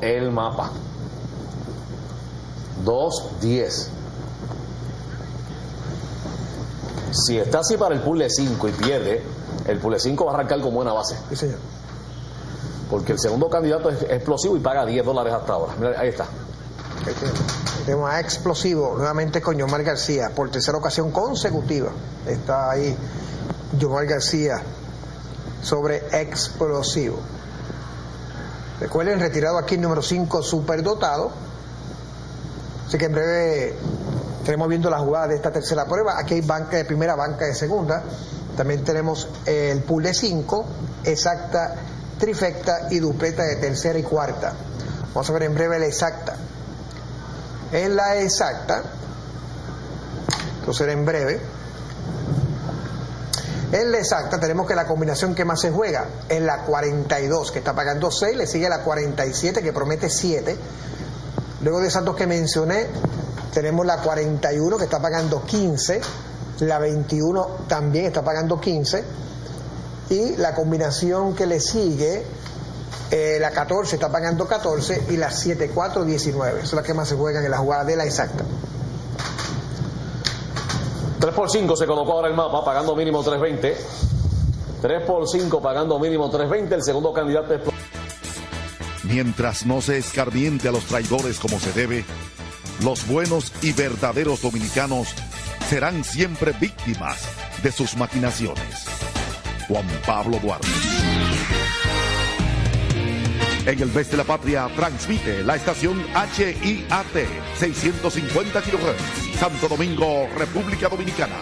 el mapa. 2-10. Si está así para el de 5 y pierde, el de 5 va a arrancar con buena base. Sí, señor. Porque el segundo candidato es explosivo y paga 10 dólares hasta ahora. Mira, ahí está. Tenemos a Explosivo, nuevamente con Yomar García, por tercera ocasión consecutiva. Está ahí Yomar García sobre Explosivo. Recuerden, retirado aquí el número 5, superdotado. Así que en breve estaremos viendo la jugada de esta tercera prueba. Aquí hay banca de primera, banca de segunda. También tenemos el pool de 5, exacta, trifecta y dupleta de tercera y cuarta. Vamos a ver en breve la exacta. En la exacta, será en breve. En la exacta tenemos que la combinación que más se juega es la 42, que está pagando 6, le sigue la 47, que promete 7. Luego de esas dos que mencioné, tenemos la 41, que está pagando 15, la 21 también está pagando 15, y la combinación que le sigue, eh, la 14 está pagando 14, y la 7, 4, 19. Son las que más se juegan en la jugada de la exacta. 3 por 5 se colocó ahora el mapa, pagando mínimo 320. 3 por 5 pagando mínimo 320. El segundo candidato es. Mientras no se escarmiente a los traidores como se debe, los buenos y verdaderos dominicanos serán siempre víctimas de sus maquinaciones. Juan Pablo Duarte. En el mes de la patria transmite la estación HIAT 650 kHz, Santo Domingo, República Dominicana.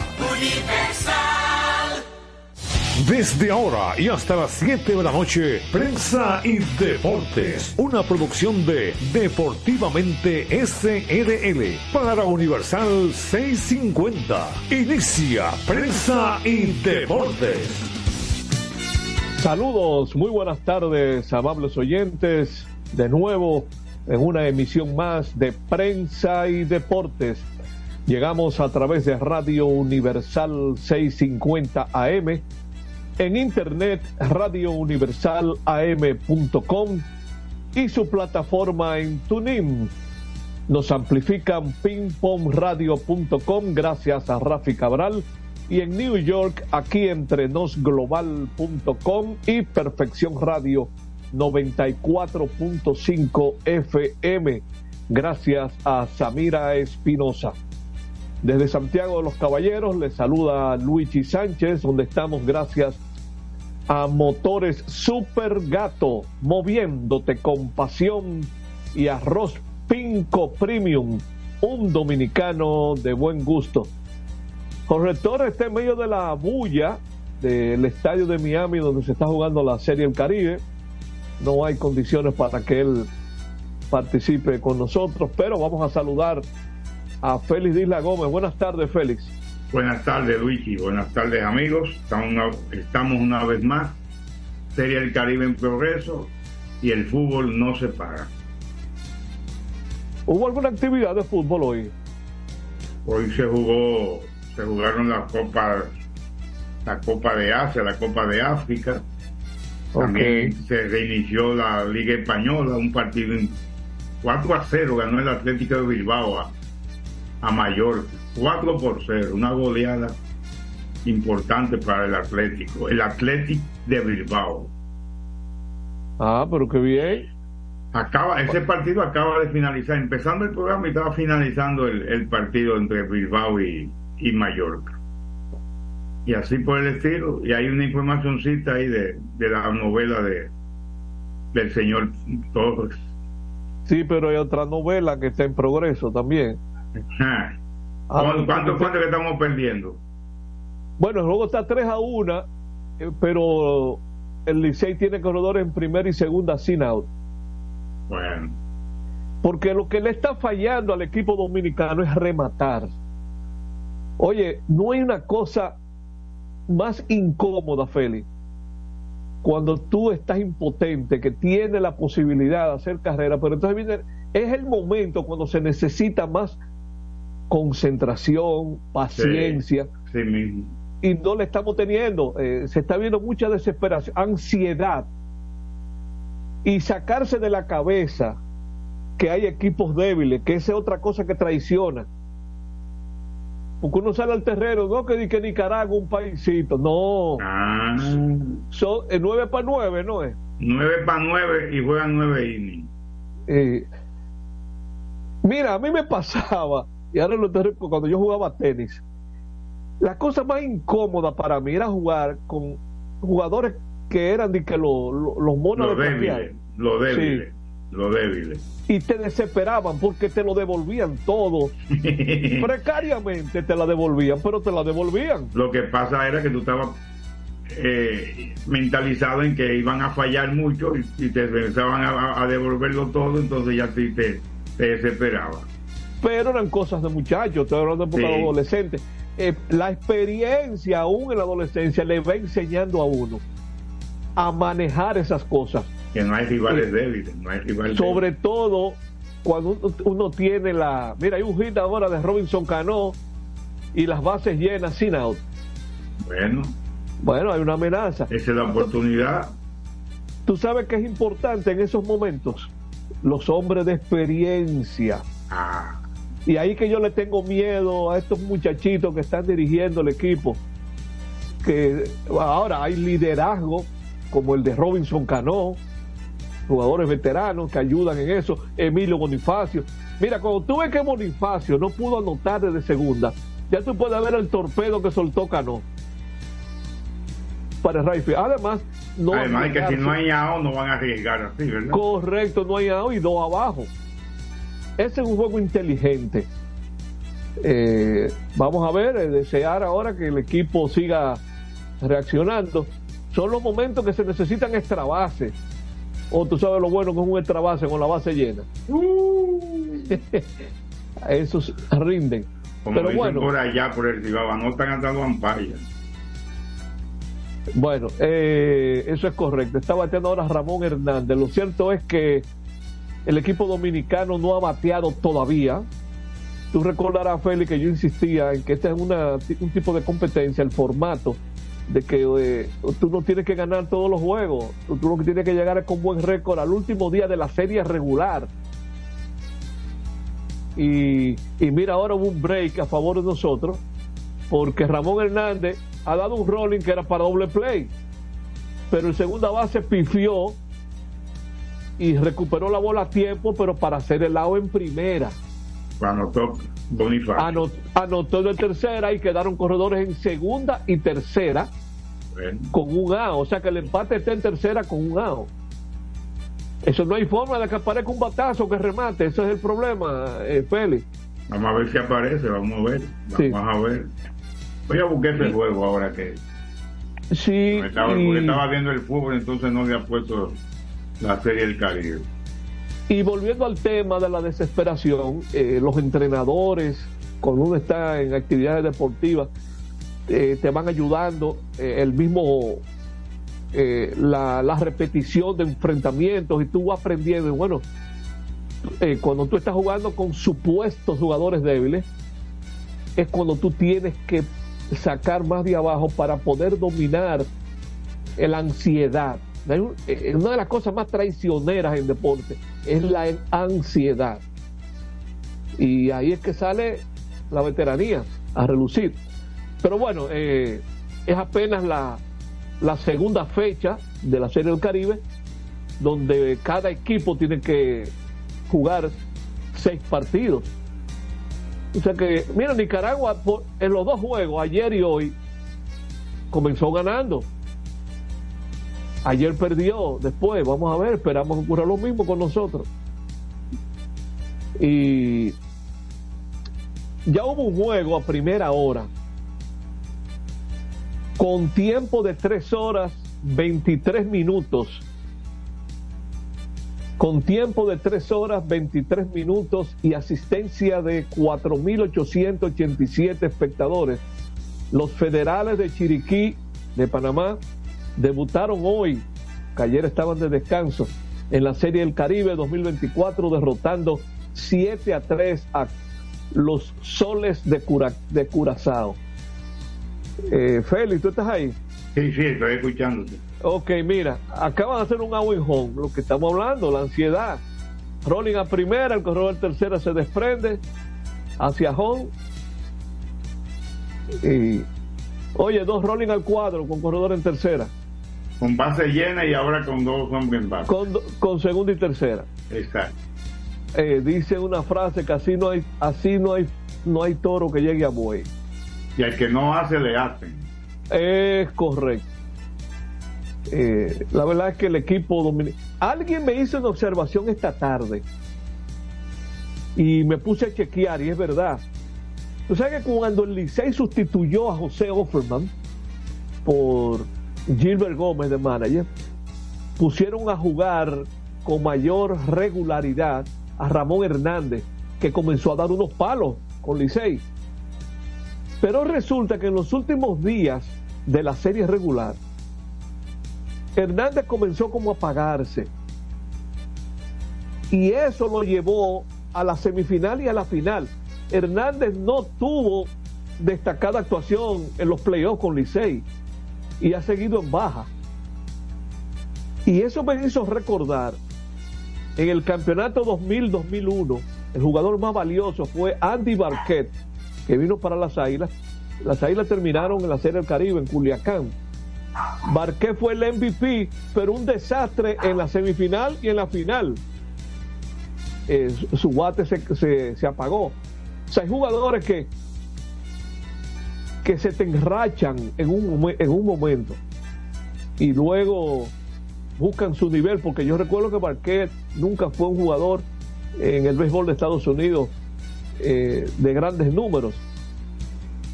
Desde ahora y hasta las 7 de la noche, Prensa y Deportes, una producción de Deportivamente SRL para Universal 650. Inicia Prensa y Deportes. Saludos, muy buenas tardes, amables oyentes. De nuevo, en una emisión más de Prensa y Deportes. Llegamos a través de Radio Universal 650 AM, en internet radiouniversalam.com y su plataforma en TuneIn. Nos amplifican pingpongradio.com gracias a Rafi Cabral y en New York, aquí entre nosglobal.com y Perfección Radio 94.5 FM. Gracias a Samira Espinosa. Desde Santiago de los Caballeros les saluda Luigi Sánchez, donde estamos gracias a Motores Super Gato, moviéndote con pasión y arroz Pinco Premium, un dominicano de buen gusto. Corrector está en medio de la bulla del estadio de Miami donde se está jugando la Serie del Caribe. No hay condiciones para que él participe con nosotros, pero vamos a saludar a Félix Disla Gómez. Buenas tardes, Félix. Buenas tardes, Luigi. Buenas tardes, amigos. Estamos una, estamos una vez más. Serie del Caribe en progreso y el fútbol no se para. ¿Hubo alguna actividad de fútbol hoy? Hoy se jugó se jugaron la Copa, la Copa de Asia, la Copa de África. También se reinició la Liga Española, un partido 4 a 0 ganó el Atlético de Bilbao a, Mallorca. 4 por 0, una goleada importante para el Atlético, el Atlético de Bilbao. Ah, pero qué bien. Acaba, ese partido acaba de finalizar, empezando el programa y estaba finalizando el, el partido entre Bilbao y, y Mallorca. Y así por el estilo. Y hay una informacióncita ahí de, de la novela de del señor Torres. Sí, pero hay otra novela que está en progreso también. Ah, ¿Cuánto, cuánto que estamos perdiendo? Bueno, el juego está 3 a 1, pero el Licey tiene corredores en primera y segunda sin out. Bueno. Porque lo que le está fallando al equipo dominicano es rematar. Oye, no hay una cosa más incómoda, Félix, cuando tú estás impotente, que tienes la posibilidad de hacer carrera, pero entonces viene, es el momento cuando se necesita más concentración, paciencia. Sí, sí mismo. Y no le estamos teniendo. Eh, se está viendo mucha desesperación, ansiedad. y sacarse de la cabeza que hay equipos débiles, que esa es otra cosa que traiciona. Porque uno sale al terreno, no que, que Nicaragua un paísito, no. Ah, Son eh, nueve para nueve, ¿no es? 9 para 9 y juegan 9 innings. Eh, mira, a mí me pasaba, y ahora lo estoy cuando yo jugaba tenis, la cosa más incómoda para mí era jugar con jugadores que eran de que lo- lo- los monos de cambiar. débiles, los débiles, los débiles. y te desesperaban porque te lo devolvían todo. Precariamente te la devolvían, pero te la devolvían. Lo que pasa era que tú estabas eh, mentalizado en que iban a fallar mucho y, y te pensaban a, a devolverlo todo, entonces ya te, te, te desesperaba. Pero eran cosas de muchachos, estoy hablando de época Sí. de adolescentes. Eh, la experiencia aún en la adolescencia le va enseñando a uno a manejar esas cosas. Que no hay rivales débiles, no hay rivales Sobre todo cuando uno, uno tiene la... Mira, hay un hit ahora de Robinson Cano y las bases llenas sin out. Bueno, Bueno, hay una amenaza. esa es la oportunidad. Tú sabes que es importante en esos momentos los hombres de experiencia. Ah, Y ahí que yo le tengo miedo a estos muchachitos que están dirigiendo el equipo. Que ahora hay liderazgo como el de Robinson Cano, jugadores veteranos que ayudan en eso, Emilio Bonifacio. Mira, cuando tú ves que Bonifacio no pudo anotar desde segunda, ya tú puedes ver el torpedo que soltó Cano para el Rayfield. Además, no además que si no hay AO no van a arriesgar así, ¿verdad? Correcto, no hay out y dos abajo. Ese es un juego inteligente. Eh, vamos a ver, eh, desear ahora que el equipo siga reaccionando. Son los momentos que se necesitan extra base. O tú sabes lo bueno que es un extra base con la base llena. Esos rinden. Como Pero dicen bueno, por allá, por el Cibaba, no están andando ampallas. Bueno, eh, eso es correcto. Está bateando ahora Ramón Hernández. Lo cierto es que el equipo dominicano no ha bateado todavía. Tú recordarás, Félix, que yo insistía en que este es una, un tipo de competencia, el formato, de que eh, tú no tienes que ganar todos los juegos. Tú, lo que tienes que llegar es con buen récord al último día de la serie regular. Y, y mira, ahora hubo un break a favor de nosotros, porque Ramón Hernández ha dado un rolling que era para doble play, pero el segunda base pifió y recuperó la bola a tiempo, pero para hacer el lado en primera. Toca Bonifacio. Anot- anotó de tercera y quedaron corredores en segunda y tercera con un out. O sea que el empate está en tercera con un out. Eso no hay forma de que aparezca un batazo que remate. Ese es el problema, eh, Félix. vamos a ver si aparece, vamos a ver. Vamos Sí. a ver. Voy a buscar ese juego ahora que Sí, estaba, y- porque estaba viendo el fútbol, entonces no había puesto la serie del Caribe. Y volviendo al tema de la desesperación, eh, los entrenadores, cuando uno está en actividades deportivas, eh, te van ayudando, eh, el mismo, la, repetición de enfrentamientos y tú vas aprendiendo. Bueno, cuando tú estás jugando con supuestos jugadores débiles, es cuando tú tienes que sacar más de abajo para poder dominar la ansiedad. Un- eh, Una de las cosas más traicioneras en deporte es la ansiedad. Y ahí es que sale la veteranía a relucir. Pero bueno, eh, es apenas la, la segunda fecha de la Serie del Caribe, donde cada equipo tiene que jugar seis partidos. O sea que, mira, Nicaragua en los dos juegos, ayer y hoy, comenzó ganando. Ayer perdió, después, vamos a ver, esperamos que ocurra lo mismo con nosotros. Y ya hubo un juego a primera hora, con tiempo de 3 horas 23 minutos. Con tiempo de 3 horas 23 minutos y asistencia de 4.887 espectadores. Los federales de Chiriquí, de Panamá, debutaron hoy, que ayer estaban de descanso, en la Serie del Caribe 2024, derrotando 7 a 3 a los soles de, Cura- de Curazao. Eh, Félix, ¿tú estás ahí? Sí, sí, estoy escuchándote. Ok, mira, acaban de hacer un out home, lo que estamos hablando, la ansiedad. Rolling a primera, el corredor tercera se desprende hacia home. Y, oye, dos rolling al cuadro con corredor en tercera. Con base llena y ahora con dos hombres en base. Con, con segunda y tercera. Exacto. Eh, dice una frase que así no hay, así no hay, no hay toro que llegue a buey. Y al que no hace, le hacen. Es correcto. Eh, la verdad es que el equipo dominicano. Alguien me hizo una observación esta tarde y me puse a chequear, y es verdad. Tú sabes que cuando el Licey sustituyó a José Offerman por Gilbert Gómez de manager, pusieron a jugar con mayor regularidad a Ramón Hernández, que comenzó a dar unos palos con Licey. Pero resulta que en los últimos días de la serie regular, Hernández comenzó como a apagarse. Y eso lo llevó a la semifinal y a la final. Hernández no tuvo destacada actuación en los playoffs con Licey y ha seguido en baja. Y eso me hizo recordar en el campeonato 2000-2001, el jugador más valioso fue Andy Barquet, que vino para las Águilas. Las Águilas terminaron en la Serie del Caribe en Culiacán. Barquet fue el MVP, pero un desastre en la semifinal y en la final. Eh, su guate se, se, apagó. O sea, hay jugadores que, que se te enrachan en un, en un momento y luego buscan su nivel, porque yo recuerdo que Barquet nunca fue un jugador en el béisbol de Estados Unidos eh, de grandes números.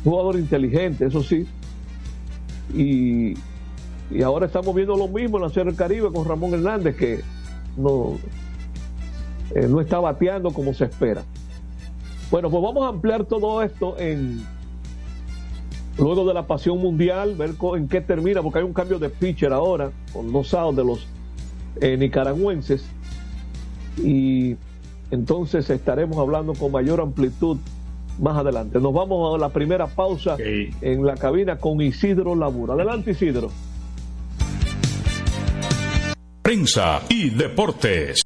Jugador inteligente, eso sí. Y, y ahora estamos viendo lo mismo en la Serie del Caribe con Ramón Hernández, que no, eh, no está bateando como se espera. Bueno, pues vamos a ampliar todo esto en luego de la pasión mundial, ver en qué termina, porque hay un cambio de pitcher ahora, con los outs de los eh, nicaragüenses. Y entonces estaremos hablando con mayor amplitud más adelante. Nos vamos a la primera pausa en la cabina con Isidro Labura. Adelante, Isidro. Prensa y deportes.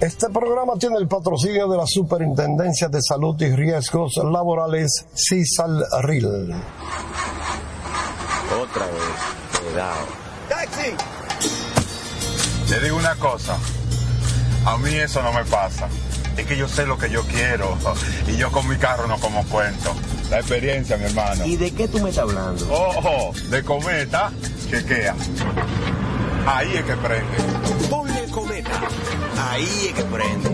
Este programa tiene el patrocinio de la Superintendencia de Salud y Riesgos Laborales, CISAL-RIL. Otra vez, cuidado. ¡Taxi! Te digo una cosa, a mí eso no me pasa. Es que yo sé lo que yo quiero y yo con mi carro no como cuento. La experiencia, mi hermano. ¿Y de qué tú me estás hablando? Ojo, de cometa, chequea. Ahí es que prende. Ahí es que prende.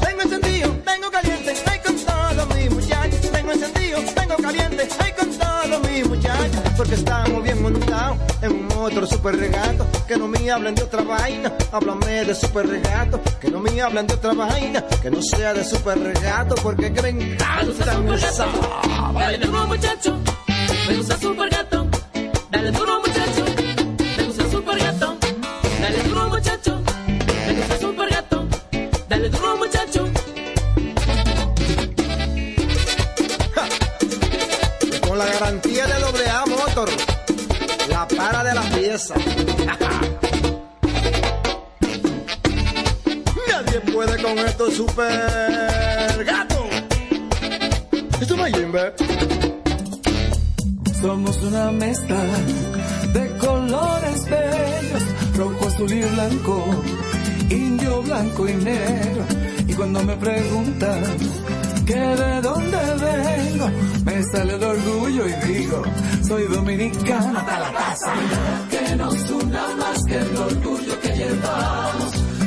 Tengo encendido, tengo caliente, ay con todos mis muchachos. Tengo encendido, tengo caliente, ay con todos mis muchachos. Porque estamos bien montados en un otro super regato. Que no me hablen de otra vaina, háblame de super regato. Que no me hablen de otra vaina, que no sea de super regato. Porque que me encanta esa. Dale duro muchacho, me gusta super gato. Dale duro muchacho, me gusta super gato. Dale duro muchacho, me gusta super gato. Dale duro muchacho. Con la garantía de doble A Motor, la para de las piezas. Nadie puede con esto super gato. Esto no. Somos una mezcla de colores bellos, rojo, azul y blanco, indio, blanco y negro. Y cuando me preguntan que de dónde vengo, me sale el orgullo y digo, soy dominicano hasta la taza. Que nos una más que el orgullo que llevamos.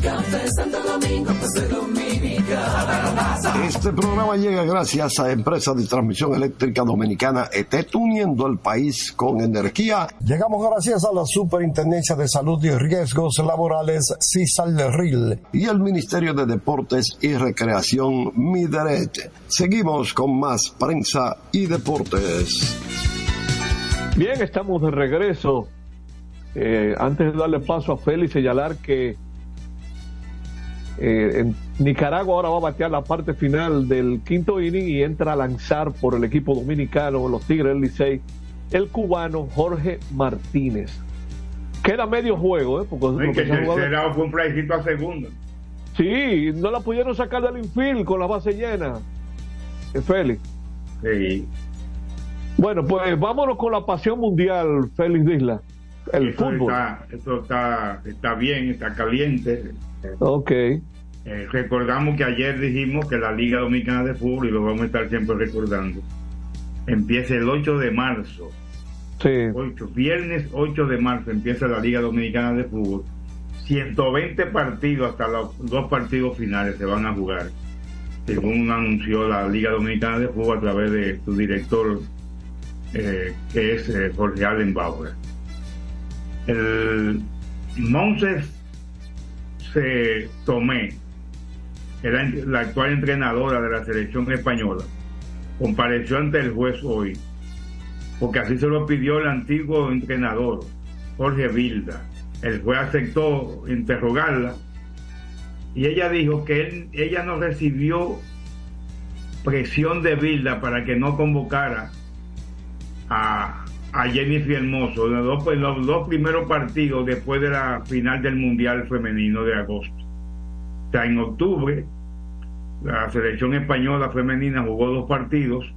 Café Santo Domingo. Este programa llega gracias a Empresa de Transmisión Eléctrica Dominicana ETET, uniendo el país con energía. Llegamos gracias a la Superintendencia de Salud y Riesgos Laborales, CISAL-RIL, y el Ministerio de Deportes y Recreación, MIDERET. Seguimos con más prensa y deportes. Bien, estamos de regreso. Eh, antes de darle paso a Félix, señalar que eh, en Nicaragua ahora va a batear la parte final del quinto inning y entra a lanzar por el equipo dominicano, los Tigres del Licey, el cubano Jorge Martínez. Queda medio juego, ¿eh? Porque, que se fue un playcito a segunda. Sí, no la pudieron sacar del infield con la base llena. Eh, Félix. Sí. Bueno, pues vámonos con la pasión mundial, Félix Disla. El Eso fútbol. Está, eso está, está bien, está caliente. Ok. Eh, recordamos que ayer dijimos que la Liga Dominicana de Fútbol, y lo vamos a estar siempre recordando, empieza el 8 de marzo. Sí. 8, viernes 8 de marzo empieza la Liga Dominicana de Fútbol. 120 partidos hasta los dos partidos finales se van a jugar, según anunció la Liga Dominicana de Fútbol a través de su director, eh, que es eh, Jorge Allen Bauer. El Monses se Tomé, la actual entrenadora de la selección española, compareció ante el juez hoy, porque así se lo pidió el antiguo entrenador, Jorge Vilda. El juez aceptó interrogarla y ella dijo que ella no recibió presión de Vilda para que no convocara a, a Jennifer Hermoso los, dos, en los dos primeros partidos después de la final del Mundial Femenino de agosto. O sea, en octubre la selección española femenina jugó dos partidos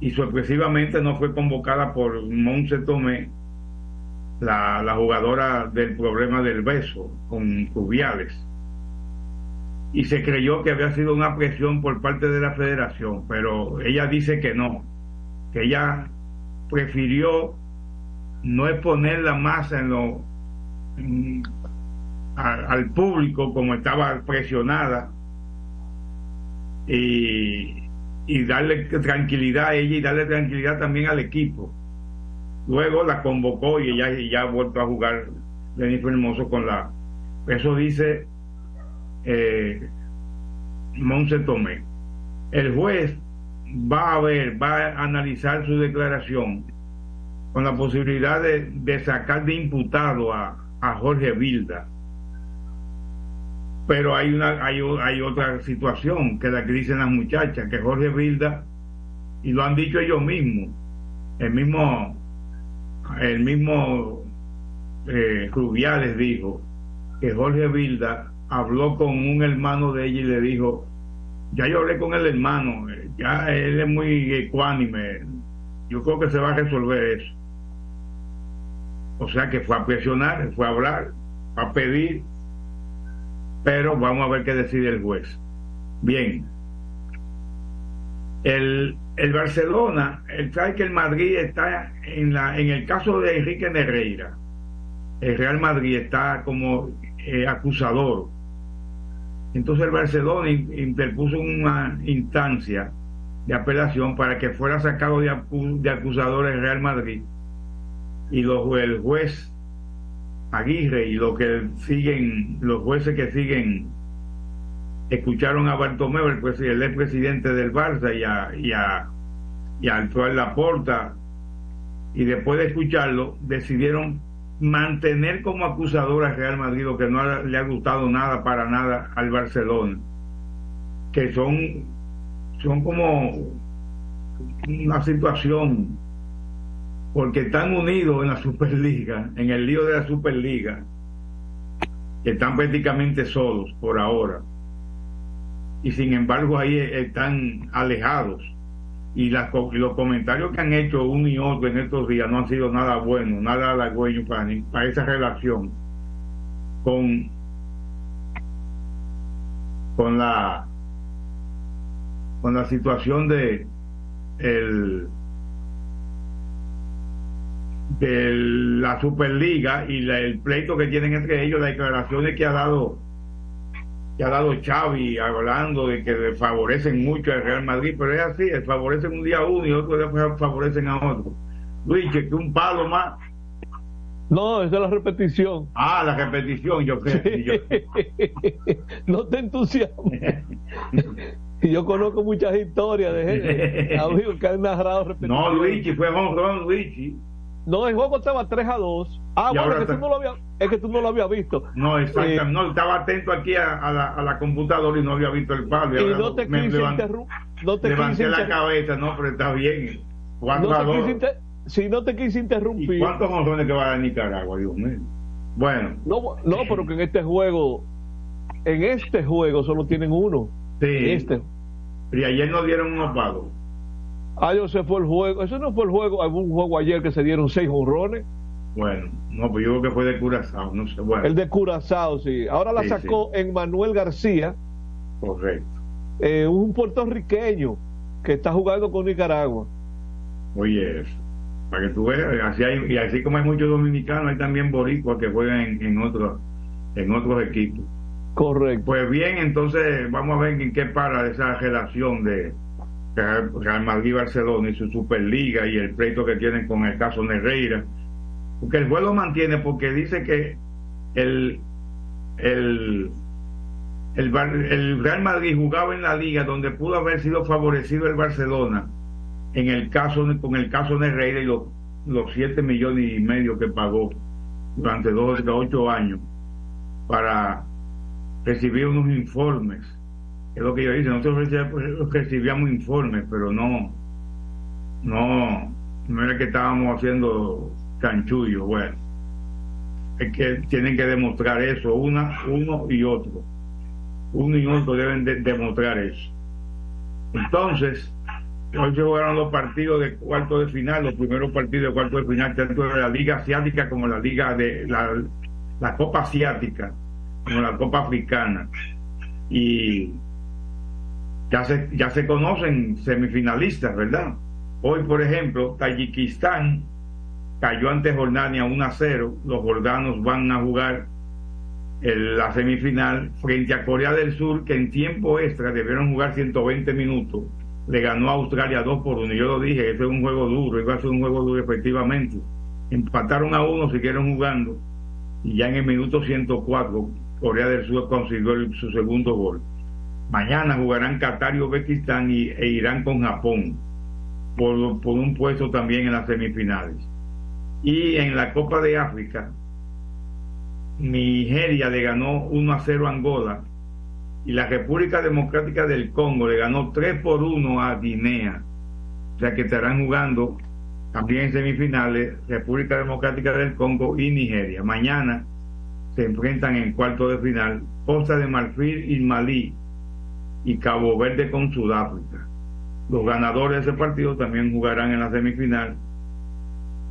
y sorpresivamente no fue convocada por Monse Tomé, la, la jugadora del problema del beso con Rubiales. Y se creyó que había sido una presión por parte de la federación, pero ella dice que no, que ella prefirió no exponer la masa en lo, al público como estaba presionada y, y darle tranquilidad a ella y darle tranquilidad también al equipo. Luego la convocó y ella ya ha vuelto a jugar Jennifer Hermoso con la. Eso dice eh, Monse Tomé. El juez va a ver, va a analizar su declaración con la posibilidad de, de sacar de imputado a, a Jorge Vilda. Pero hay una hay, hay otra situación que la que dicen las muchachas, que Jorge Vilda, y lo han dicho ellos mismos, el mismo, el mismo eh, Rubiales dijo que Jorge Vilda habló con un hermano de ella y le dijo, ya yo hablé con el hermano, ya él es muy ecuánime, yo creo que se va a resolver eso. O sea que fue a presionar, fue a hablar, a pedir, pero vamos a ver qué decide el juez. Bien, el, el Barcelona, el sabe que el Madrid está en la en el caso de Enrique Nereira, el Real Madrid está como eh, acusador. Entonces el Barcelona interpuso una instancia de apelación para que fuera sacado de, de acusador el Real Madrid. Y los, el juez Aguirre y los que siguen, los jueces que siguen escucharon a Bartomeu, el, el ex presidente del Barça, y a, y a, y actual Laporta, y después de escucharlo, decidieron mantener como acusador al Real Madrid, lo que no le ha gustado nada para nada al Barcelona, que son, son como una situación, porque están unidos en la Superliga, en el lío de la Superliga, que están prácticamente solos por ahora y sin embargo ahí están alejados. Y, los comentarios que han hecho uno y otro en estos días no han sido nada buenos, nada halagüeños para, para esa relación con, con la con la situación de el de la Superliga y el pleito que tienen entre ellos, las declaraciones que ha dado que ha dado Xavi hablando de que le favorecen mucho al Real Madrid, pero es así, favorecen un día a uno y otro día favorecen a otro. Luis, que un palo más. No, esa es la repetición. Ah, la repetición, yo creo. no te entusiasmes. yo conozco muchas historias de gente, amigos que han narrado. No, Luigi, fue honrón, Luigi. No, el juego estaba 3 a 2. Ah, bueno, es que, tú no lo había, es que tú no lo habías visto. No, exacto. Eh, no, estaba atento aquí a, la, a, la, computadora y no había visto el palo. Y, no te quise interrumpir. No te levanté la cabeza, no, pero está bien. No te si no te quise interrumpir. ¿Y ¿Cuántos montones que va a Nicaragua, Dios mío? Bueno. No, no, pero que en este juego, en este juego solo tienen uno. Sí. Y ayer nos dieron unos palos. Ah, yo se fue el juego. Eso no fue el juego. Hubo un juego ayer que se dieron seis honrones. Bueno, no, pues yo creo que fue de Curazao, no sé. Bueno. El de Curazao, sí. Ahora la sacó en Manuel García. Correcto. Eh, un puertorriqueño que está jugando con Nicaragua. Oye, eso. Para que tú veas, así hay, y así como hay muchos dominicanos, hay también boricuas que juegan en, en, otros, en otros equipos. Correcto. Pues bien, entonces vamos a ver en qué para esa relación de, Real Madrid Barcelona y su Superliga y el pleito que tienen con el caso Nereira. Porque el vuelo mantiene porque dice que el, el, el, Real Madrid jugaba en la liga donde pudo haber sido favorecido el Barcelona en el caso con el caso Nereira y los, los 7 millones y medio que pagó durante dos ocho años para recibir unos informes es lo que yo dice, nosotros recibíamos informes, pero no, no, no era que estábamos haciendo canchullo, bueno, es que tienen que demostrar eso, una, uno y otro, uno y otro deben demostrar eso. Entonces, hoy se jugaron los partidos de cuarto de final, los primeros partidos de cuarto de final, tanto de la Liga Asiática como la Liga de la, la Copa Asiática, como la Copa Africana. Y ya se, ya se conocen semifinalistas, ¿verdad? Hoy, por ejemplo, Tayikistán cayó ante Jordania 1 a 0. Los jordanos van a jugar la semifinal frente a Corea del Sur, que en tiempo extra debieron jugar 120 minutos. Le ganó a Australia 2 por 1. Yo lo dije, ese es un juego duro, iba a ser un juego duro efectivamente. Empataron a uno, siguieron jugando. Y ya en el minuto 104, Corea del Sur consiguió su segundo gol. Mañana jugarán Qatar y Uzbekistán y, e Irán con Japón por, un puesto también en las semifinales. Y en la Copa de África, Nigeria le ganó 1 a 0 a Angola y la República Democrática del Congo le ganó 3 por 1 a Guinea. O sea que estarán jugando también en semifinales República Democrática del Congo y Nigeria. Mañana se enfrentan en cuarto de final Costa de Marfil y Malí y Cabo Verde con Sudáfrica. Los ganadores de ese partido también jugarán en la semifinal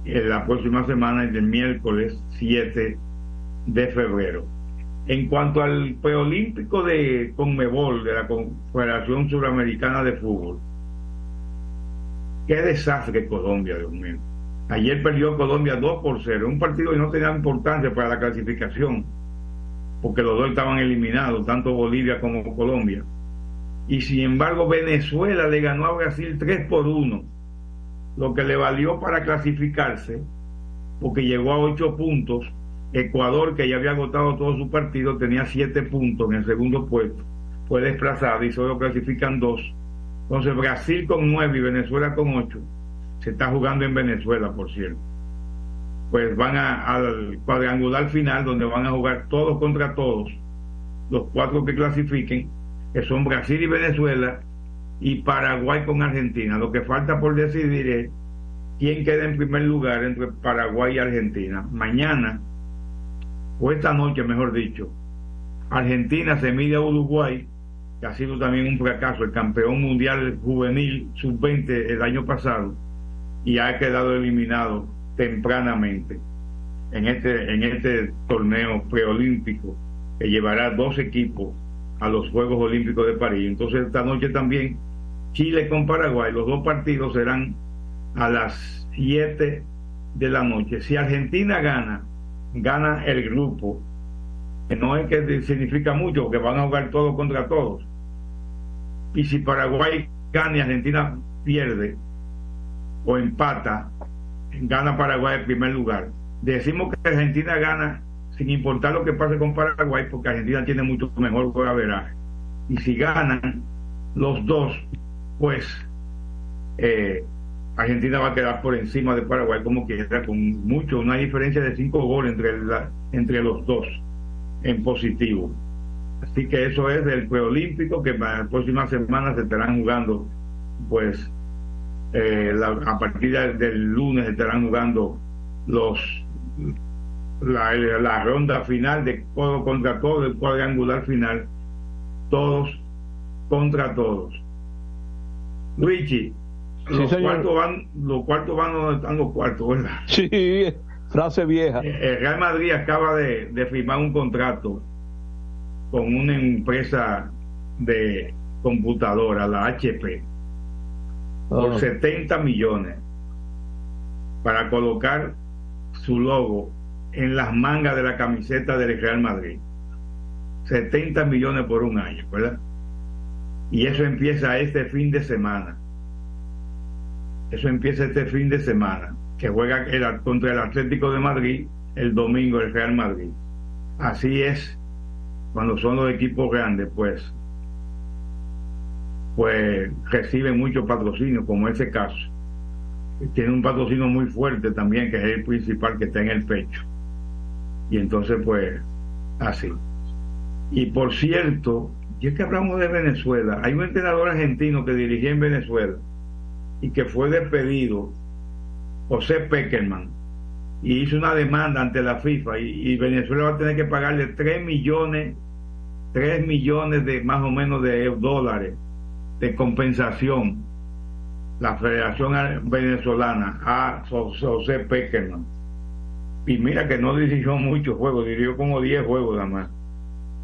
en la próxima semana, el miércoles 7 de febrero. En cuanto al preolímpico de Conmebol, de la Confederación Suramericana de Fútbol, qué desastre Colombia, Dios mío. Ayer perdió Colombia 2 por 0, un partido que no tenía importancia para la clasificación, porque los dos estaban eliminados, tanto Bolivia como Colombia. Y sin embargo, Venezuela le ganó a Brasil 3 por 1, lo que le valió para clasificarse, porque llegó a 8 puntos Ecuador, que ya había agotado todo su partido, tenía siete puntos en el segundo puesto, fue desplazado y solo clasifican dos. Entonces Brasil con nueve y Venezuela con ocho. Se está jugando en Venezuela, por cierto. Pues van al cuadrangular final donde van a jugar todos contra todos, los cuatro que clasifiquen, que son Brasil y Venezuela y Paraguay con Argentina. Lo que falta por decidir es quién queda en primer lugar entre Paraguay y Argentina. Mañana o esta noche, mejor dicho, Argentina se mide a Uruguay, que ha sido también un fracaso, el campeón mundial juvenil sub-20 el año pasado, y ha quedado eliminado tempranamente en este, en este torneo preolímpico que llevará dos equipos a los Juegos Olímpicos de París. Entonces esta noche también Chile con Paraguay, los dos partidos serán a las 7 de la noche. Si Argentina gana, gana el grupo, que no es que significa mucho, que van a jugar todos contra todos. Y si Paraguay gana y Argentina pierde o empata, gana Paraguay en primer lugar. Decimos que Argentina gana sin importar lo que pase con Paraguay, porque Argentina tiene mucho mejor veraje Y si ganan los dos, pues eh, Argentina va a quedar por encima de Paraguay como quiera, con mucho, una diferencia de cinco goles entre, entre los dos en positivo. Así que eso es del preolímpico que para la próxima semana se estarán jugando, pues eh, a partir del lunes estarán jugando los la, ronda final de todo contra todo, el cuadrangular final, todos contra todos. Luigi, los, cuartos van, los cuartos van donde están los cuartos, ¿verdad? Sí, frase vieja. Eh, el Real Madrid acaba de, firmar un contrato con una empresa de computadora, la HP, por 70 millones para colocar su logo en las mangas de la camiseta del Real Madrid. 70 millones por un año, ¿verdad? Y eso empieza este fin de semana. Eso empieza este fin de semana, que juega contra el Atlético de Madrid el domingo el Real Madrid. Así es cuando son los equipos grandes, pues, pues reciben mucho patrocinio, como ese caso. Tiene un patrocinio muy fuerte también, que es el principal que está en el pecho. Y entonces, pues, así. Y por cierto, ya que hablamos de Venezuela, hay un entrenador argentino que dirigía en Venezuela y que fue despedido José Peckerman y hizo una demanda ante la FIFA y, Venezuela va a tener que pagarle 3 millones 3 millones de más o menos de dólares de compensación la Federación Venezolana a José Peckerman y mira que no dirigió muchos juegos dirigió como 10 juegos nada más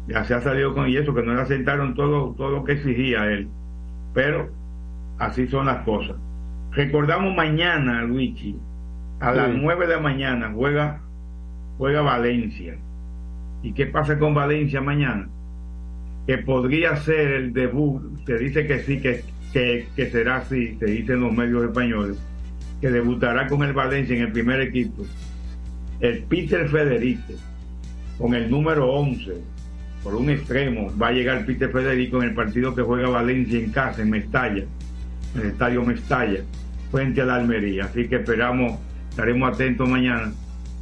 ya se ha salido con eso que no le aceptaron todo, todo lo que exigía él pero Así son las cosas. Recordamos mañana, Luigi, a las 9 de la mañana juega, juega Valencia. ¿Y qué pasa con Valencia mañana? Que podría ser el debut, se dice que sí, que, que, será así, se dice en los medios españoles, que debutará con el Valencia en el primer equipo. El Peter Federico, con el número 11, por un extremo, va a llegar Peter Federico en el partido que juega Valencia en casa, en Mestalla en el Estadio Mestalla, frente a la Almería. Así que esperamos, estaremos atentos mañana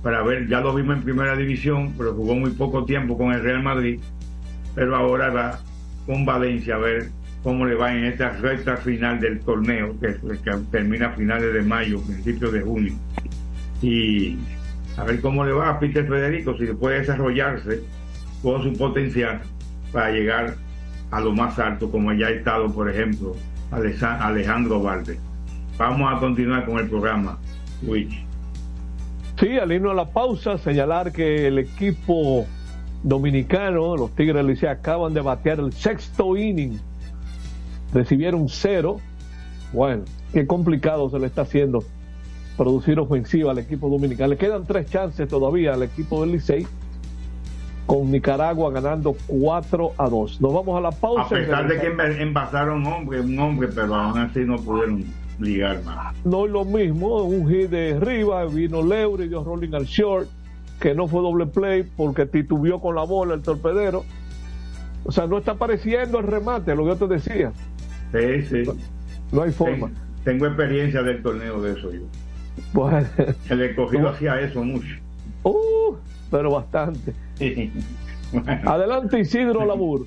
para ver, ya lo vimos en primera división, pero jugó muy poco tiempo con el Real Madrid, pero ahora va con Valencia a ver cómo le va en esta recta final del torneo, que, termina a finales de mayo, principios de junio. Y a ver cómo le va a Peter Federico, si puede desarrollarse todo su potencial para llegar a lo más alto, como ya ha estado, por ejemplo, Alejandro Valde. Vamos a continuar con el programa, Luis. Sí, al irnos a la pausa, señalar que el equipo dominicano, los Tigres del acaban de batear el sexto inning. Recibieron cero. Bueno, qué complicado se le está haciendo producir ofensiva al equipo dominicano. Le quedan tres chances todavía al equipo del Licey, con Nicaragua ganando 4 a 2. Nos vamos a la pausa. A pesar de que envasaron un hombre, un hombre, pero aún así no pudieron ligar más. No es lo mismo, un hit de arriba, vino Leury, dio rolling al short, que no fue doble play porque titubeó con la bola el torpedero. O sea, no está apareciendo el remate, lo que yo te decía. Sí, sí. No, hay forma. Tengo, experiencia del torneo de eso yo. Bueno. El escogido hacía eso mucho. Uh, pero bastante. Adelante Isidro Labur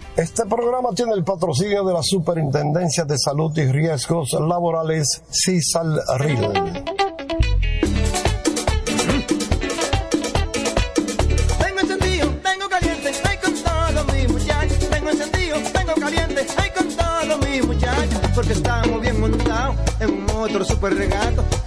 Este programa tiene el patrocinio de la Superintendencia de Salud y Riesgos Laborales, CISAL-RIL. Porque estamos bien montados en un otro super regato.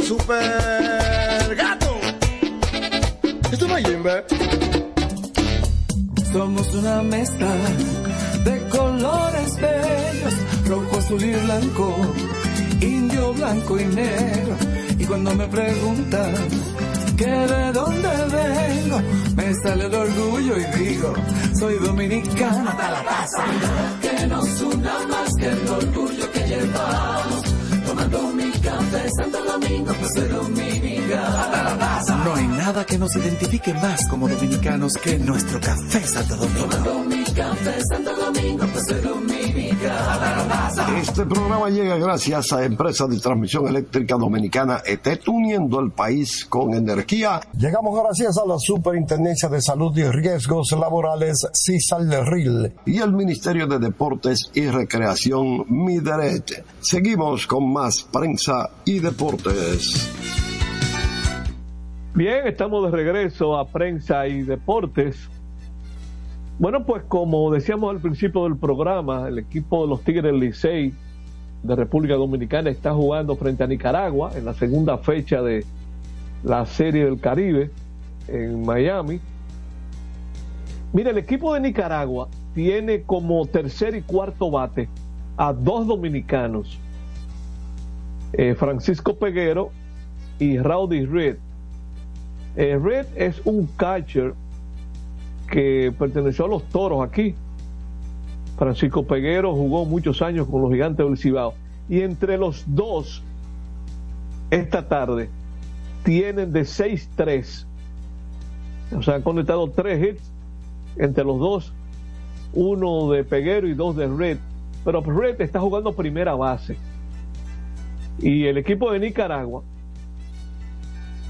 Estos super gatos. Esto no es Jimbe. Somos una mezcla de colores bellos, rojo, azul y blanco, indio, blanco y negro. Y cuando me preguntan que de dónde vengo, me sale el orgullo y digo, soy dominicano hasta la taza. Que nos una más que el orgullo que llevamos, tomando mi café Santo Domingo, pues soy No hay nada que nos identifique más como dominicanos que nuestro café Santo Domingo. Tomando mi café Santo Domingo, pues. Este programa llega gracias a Empresa de Transmisión Eléctrica Dominicana ET, uniendo el país con energía. Llegamos gracias a la Superintendencia de Salud y Riesgos Laborales, CISALRIL, y el Ministerio de Deportes y Recreación, MIDERET. Seguimos con más prensa y deportes. Bien, estamos de regreso a prensa y deportes. Bueno, pues como decíamos al principio del programa, el equipo de los Tigres Licey de República Dominicana está jugando frente a Nicaragua en la segunda fecha de la Serie del Caribe en Miami. Mira, el equipo de Nicaragua tiene como tercer y cuarto bate a dos dominicanos, eh, Francisco Peguero y Rowdy Reed. Eh, Reed es un catcher que perteneció a los toros aquí. Francisco Peguero jugó muchos años con los gigantes del Cibao. Y entre los dos, esta tarde, tienen de 6-3. O sea, han conectado tres hits entre los dos. Uno de Peguero y dos de Red. Pero Red está jugando primera base. Y el equipo de Nicaragua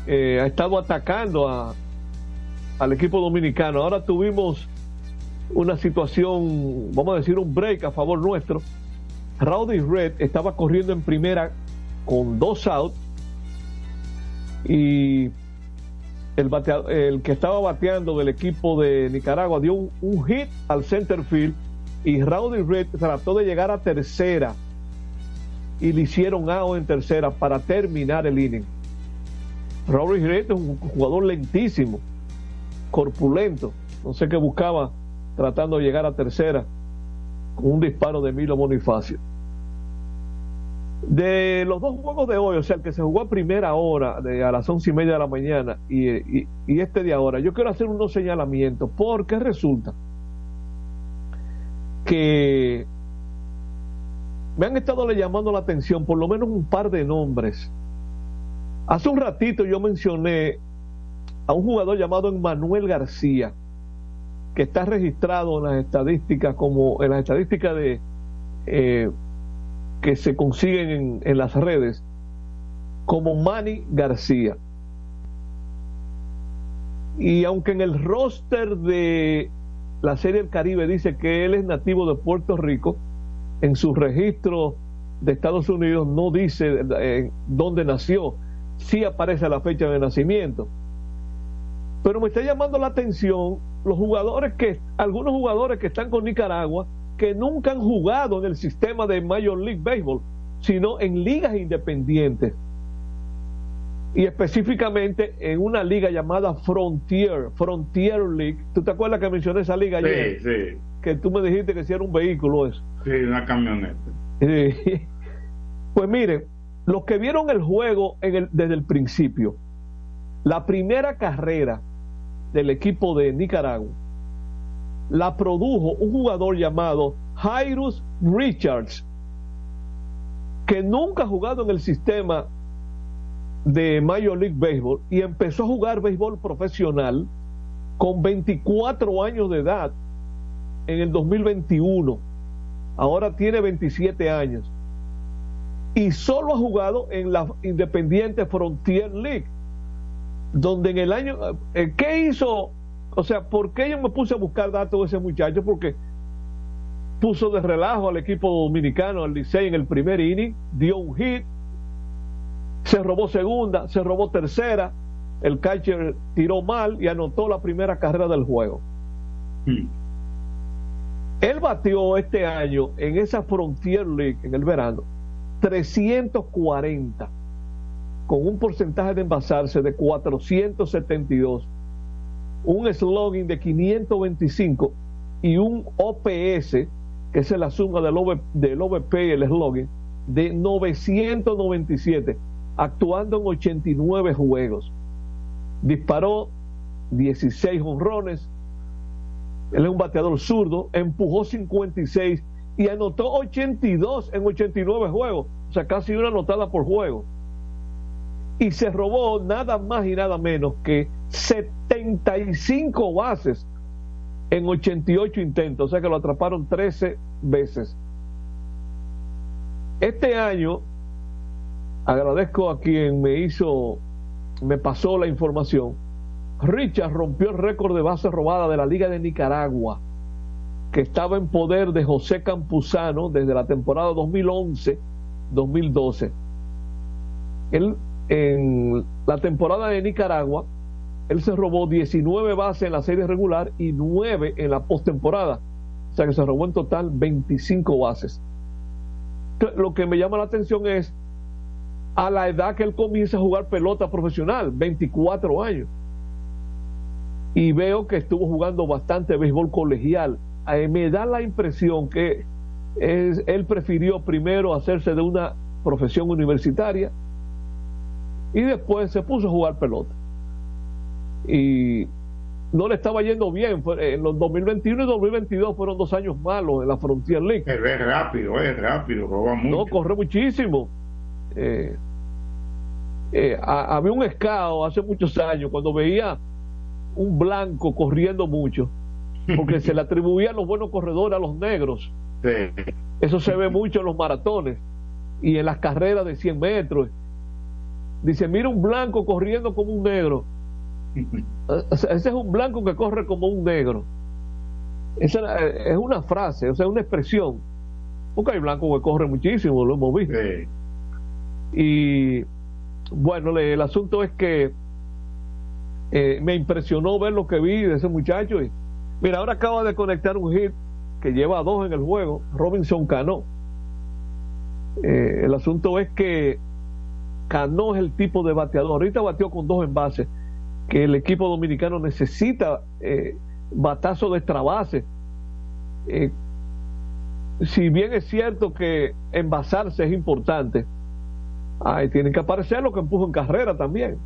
eh, ha estado atacando a, al equipo dominicano. Ahora tuvimos una situación, vamos a decir, un break a favor nuestro. Rowdy Red estaba corriendo en primera con dos outs y el, el que estaba bateando del equipo de Nicaragua dio un, un hit al center field y Rowdy Red trató de llegar a tercera y le hicieron out en tercera para terminar el inning. Rowdy Red es un jugador lentísimo, corpulento, no sé qué buscaba tratando de llegar a tercera con un disparo de Milo Bonifacio. De los dos juegos de hoy, o sea, el que se jugó a primera hora, de, a las once y media de la mañana, y, y- y este de ahora, yo quiero hacer unos señalamientos, porque resulta que me han estado le llamando la atención por lo menos un par de nombres. Hace un ratito yo mencioné a un jugador llamado Emmanuel García, que está registrado en las estadísticas como en las estadísticas de eh, que se consiguen en, en las redes como Manny García. Y aunque en el roster de la Serie del Caribe dice que él es nativo de Puerto Rico, en su registro de Estados Unidos no dice eh, dónde nació, sí aparece la fecha de nacimiento. Pero me está llamando la atención los jugadores que, algunos jugadores que están con Nicaragua, que nunca han jugado en el sistema de Major League Baseball, sino en ligas independientes. Y específicamente en una liga llamada Frontier, Frontier League. ¿Tú te acuerdas que mencioné esa liga ayer? Sí, sí, Que tú me dijiste que si era un vehículo eso. sí, una camioneta. Eh, Pues miren, los que vieron el juego en el- desde el principio, la primera carrera del equipo de Nicaragua la produjo un jugador llamado Jairus Richards, que nunca ha jugado en el sistema de Major League Baseball y empezó a jugar béisbol profesional con 24 años de edad en el 2021. Ahora tiene 27 años. Y solo ha jugado en la Independiente Frontier League, donde en el año... eh, ¿Qué hizo? O sea, ¿por qué yo me puse a buscar datos de ese muchacho? Porque puso de relajo al equipo dominicano, al Licey en el primer inning, dio un hit, se robó segunda, se robó tercera, el catcher tiró mal y anotó la primera carrera del juego. Él batió este año en esa Frontier League en el verano 340 con un porcentaje de envasarse de 472, un slogan de 525 y un OPS, que es la suma del, OV, del OVP el slogan, de 997, actuando en 89 juegos. Disparó 16 honrones, él es un bateador zurdo, empujó 56 y anotó 82 en 89 juegos, o sea, casi una anotada por juego. Y se robó nada más y nada menos que 75 bases en 88 intentos, o sea que lo atraparon 13 veces. Este año, agradezco a quien me hizo, me pasó la información, Richard rompió el récord de bases robadas de la Liga de Nicaragua, que estaba en poder de José Campuzano desde la temporada 2011-2012. Él, en la temporada de Nicaragua, él se robó 19 bases en la serie regular y 9 en la postemporada. O sea que se robó en total 25 bases. Lo que me llama la atención es a la edad que él comienza a jugar pelota profesional, 24 años y veo que estuvo jugando bastante béisbol colegial. Eh, me da la impresión que es, él prefirió primero hacerse de una profesión universitaria y después se puso a jugar pelota. Y no le estaba yendo bien. En los 2021 y 2022 fueron dos años malos en la Frontier League. Es rápido, es rápido, roba mucho. No, corre muchísimo. Eh, eh, había un escao hace muchos años cuando veía un blanco corriendo mucho, porque se le atribuían los buenos corredores a los negros. Eso se ve mucho en los maratones y en las carreras de 100 metros. Dice, mira un blanco corriendo como un negro. Ese es un blanco que corre como un negro. Esa es una frase, o sea, una expresión. Porque hay blancos que corren muchísimo, lo hemos visto. Y bueno, el asunto es que eh, me impresionó ver lo que vi de ese muchacho. Y, mira, ahora acaba de conectar un hit que lleva dos en el juego, Robinson Cano. Eh, el asunto es que Cano es el tipo de bateador. Ahorita bateó con dos envases, que el equipo dominicano necesita eh, batazo de extra base. Eh, si bien es cierto que envasarse es importante, ay, tienen que aparecer lo que empuja en carrera también.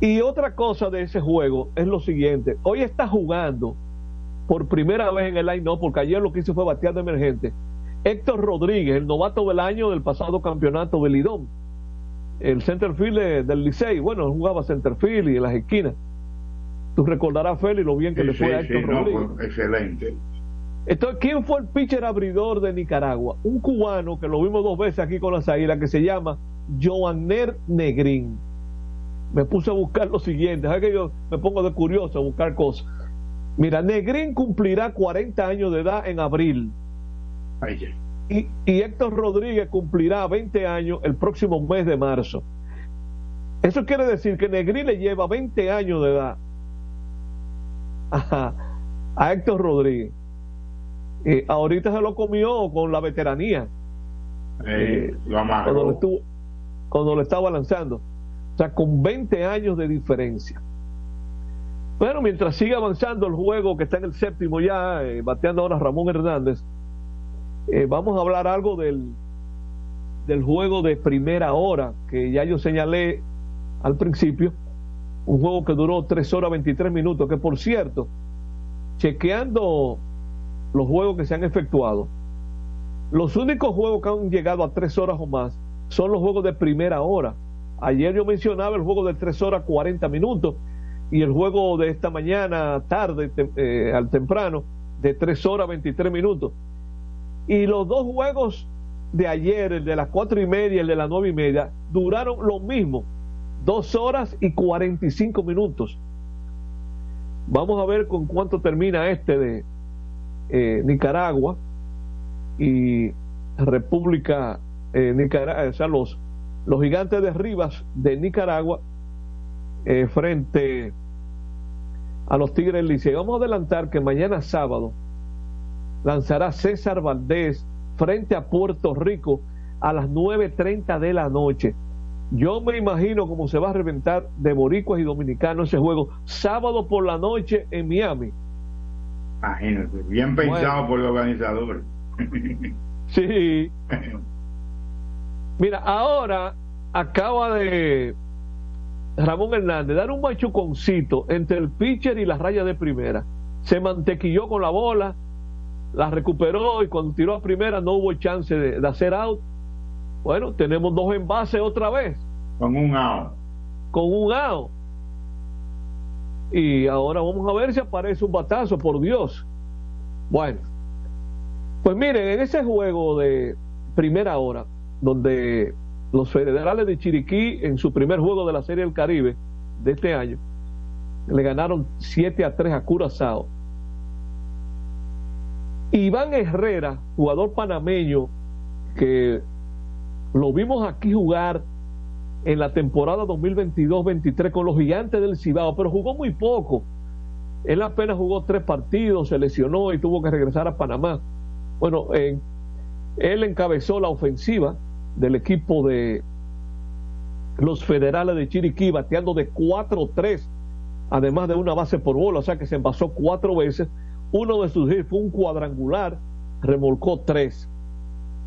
Y otra cosa de ese juego es lo siguiente. Hoy está jugando por primera vez en el line-up, porque ayer lo que hizo fue batear de emergente. Héctor Rodríguez, el novato del año del pasado campeonato de Lidón. El centerfield del Licey. Bueno, jugaba centerfield y en las esquinas. Tú recordarás, Félix, lo bien que le fue a Héctor Rodríguez. excelente. Entonces, ¿quién fue el pitcher abridor de Nicaragua? Un cubano que lo vimos dos veces aquí con las águilas que se llama Joanner Negrín me puse a buscar lo siguiente, ¿sabes que yo me pongo de curioso a buscar cosas? Mira, Negrín cumplirá 40 años de edad en abril. y, y, Héctor Rodríguez cumplirá 20 años el próximo mes de marzo. Eso quiere decir que Negrín le lleva 20 años de edad a, a Héctor Rodríguez. Eh, ahorita se lo comió con la veteranía. Eh, lo cuando, estuvo, cuando lo estaba lanzando. O sea, con 20 años de diferencia. Bueno, mientras sigue avanzando el juego que está en el séptimo ya, eh, bateando ahora Ramón Hernández, eh, vamos a hablar algo del, del juego de primera hora, que ya yo señalé al principio, un juego que duró 3 horas 23 minutos, que por cierto, chequeando los juegos que se han efectuado, los únicos juegos que han llegado a 3 horas o más son los juegos de primera hora. Ayer yo mencionaba el juego de 3 horas 40 minutos y el juego de esta mañana, tarde, eh, al temprano, de 3 horas 23 minutos. Y los dos juegos de ayer, el de las 4 y media y el de las 9 y media, duraron lo mismo, 2 horas y 45 minutos. Vamos a ver con cuánto termina este de eh, Nicaragua y República eh, Nicaragua, o sea, los los gigantes de Rivas de Nicaragua eh, frente a los Tigres Licey. Vamos a adelantar que mañana sábado lanzará César Valdés frente a Puerto Rico a las 9.30 de la noche. Yo me imagino cómo se va a reventar de boricuas y dominicanos ese juego sábado por la noche en Miami. Imagínate, bien pensado por el organizador. Sí. Mira, ahora acaba de Ramón Hernández dar un machuconcito entre el pitcher y la raya de primera. Se mantequilló con la bola, la recuperó y cuando tiró a primera no hubo chance de, de hacer out. Bueno, tenemos dos envases otra vez. Con un out. Con un out. Y ahora vamos a ver si aparece un batazo, por Dios. Bueno, pues miren, en ese juego de primera hora, donde los federales de Chiriquí, en su primer juego de la Serie del Caribe de este año, le ganaron 7 a 3 a Curazao. Iván Herrera, jugador panameño, que lo vimos aquí jugar en la temporada 2022-23 con los gigantes del Cibao, pero jugó muy poco. Él apenas jugó tres partidos, se lesionó y tuvo que regresar a Panamá. Bueno, él encabezó la ofensiva del equipo de los federales de Chiriquí, bateando de 4-3, además de una base por bola, o sea que se envasó cuatro veces. Uno de sus hits fue un cuadrangular, remolcó tres.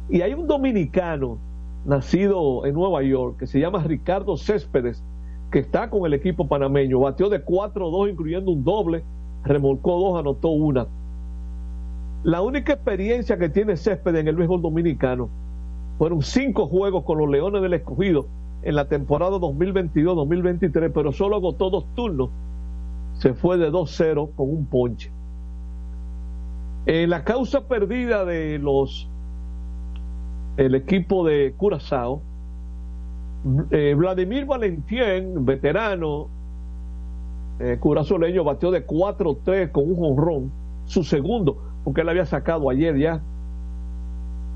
Y hay un dominicano nacido en Nueva York, que se llama Ricardo Céspedes, que está con el equipo panameño. Bateó de 4-2, incluyendo un doble, remolcó dos, anotó una. La única experiencia que tiene Céspedes en el béisbol dominicano fueron cinco juegos con los Leones del Escogido en la temporada 2022-2023, pero solo agotó dos turnos. Se fue de 2-0 con un ponche. En la causa perdida de los el equipo de Curazao, eh, Vladimir Valentien, veterano eh, curazoleño, batió de 4-3 con un jonrón, su segundo, porque él había sacado ayer ya.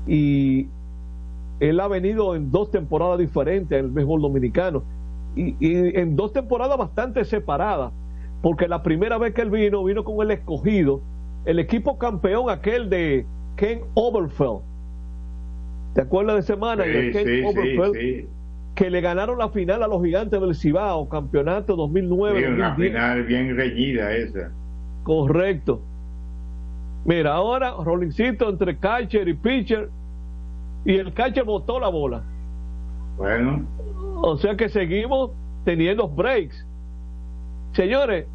Y él ha venido en dos temporadas diferentes en el béisbol dominicano y, y, en dos temporadas bastante separadas, porque la primera vez que él vino, vino con el escogido, el equipo campeón aquel de Ken Oberfeld ¿Te acuerdas de semana? Sí, sí, sí, que le ganaron la final a los gigantes del Cibao, campeonato 2009. Sí, una final bien reñida esa. Correcto. Mira, ahora Rollincito entre catcher y pitcher y el catcher botó la bola. Bueno. O sea que seguimos teniendo breaks. Señores,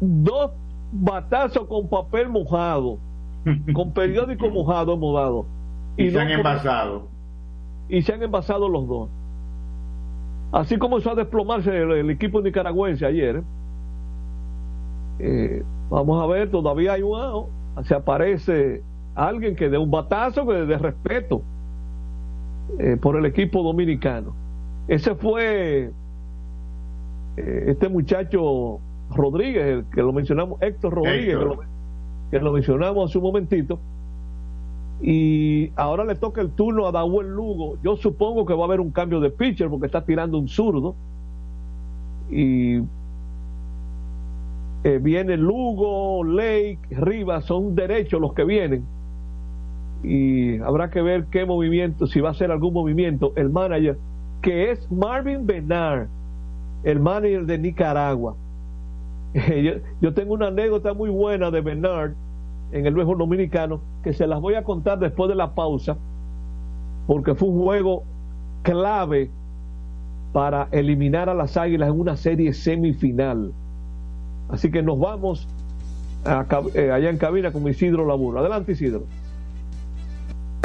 dos batazos con papel mojado, con periódico mojado hemos dado y, se han envasado. Y se han envasado los dos. Así comenzó a desplomarse el, el equipo nicaragüense ayer. Eh, vamos a ver, todavía hay un. Se aparece alguien que dé un batazo que de respeto eh, por el equipo dominicano. Ese fue eh, este muchacho Rodríguez, el que lo mencionamos, Héctor Rodríguez, que lo, que lo mencionamos hace un momentito y ahora le toca el turno a Daúl Lugo. Yo supongo que va a haber un cambio de pitcher porque está tirando un zurdo. Y eh, viene Lugo, Lake, Rivas, son derechos los que vienen. Y habrá que ver qué movimiento, si va a hacer algún movimiento. El manager, que es Marvin Benar, el manager de Nicaragua. yo, tengo una anécdota muy buena de Bernard en el béisbol dominicano que se las voy a contar después de la pausa porque fue un juego clave para eliminar a las Águilas en una serie semifinal. Así que nos vamos eh, allá en cabina con Isidro Laburo. Adelante Isidro.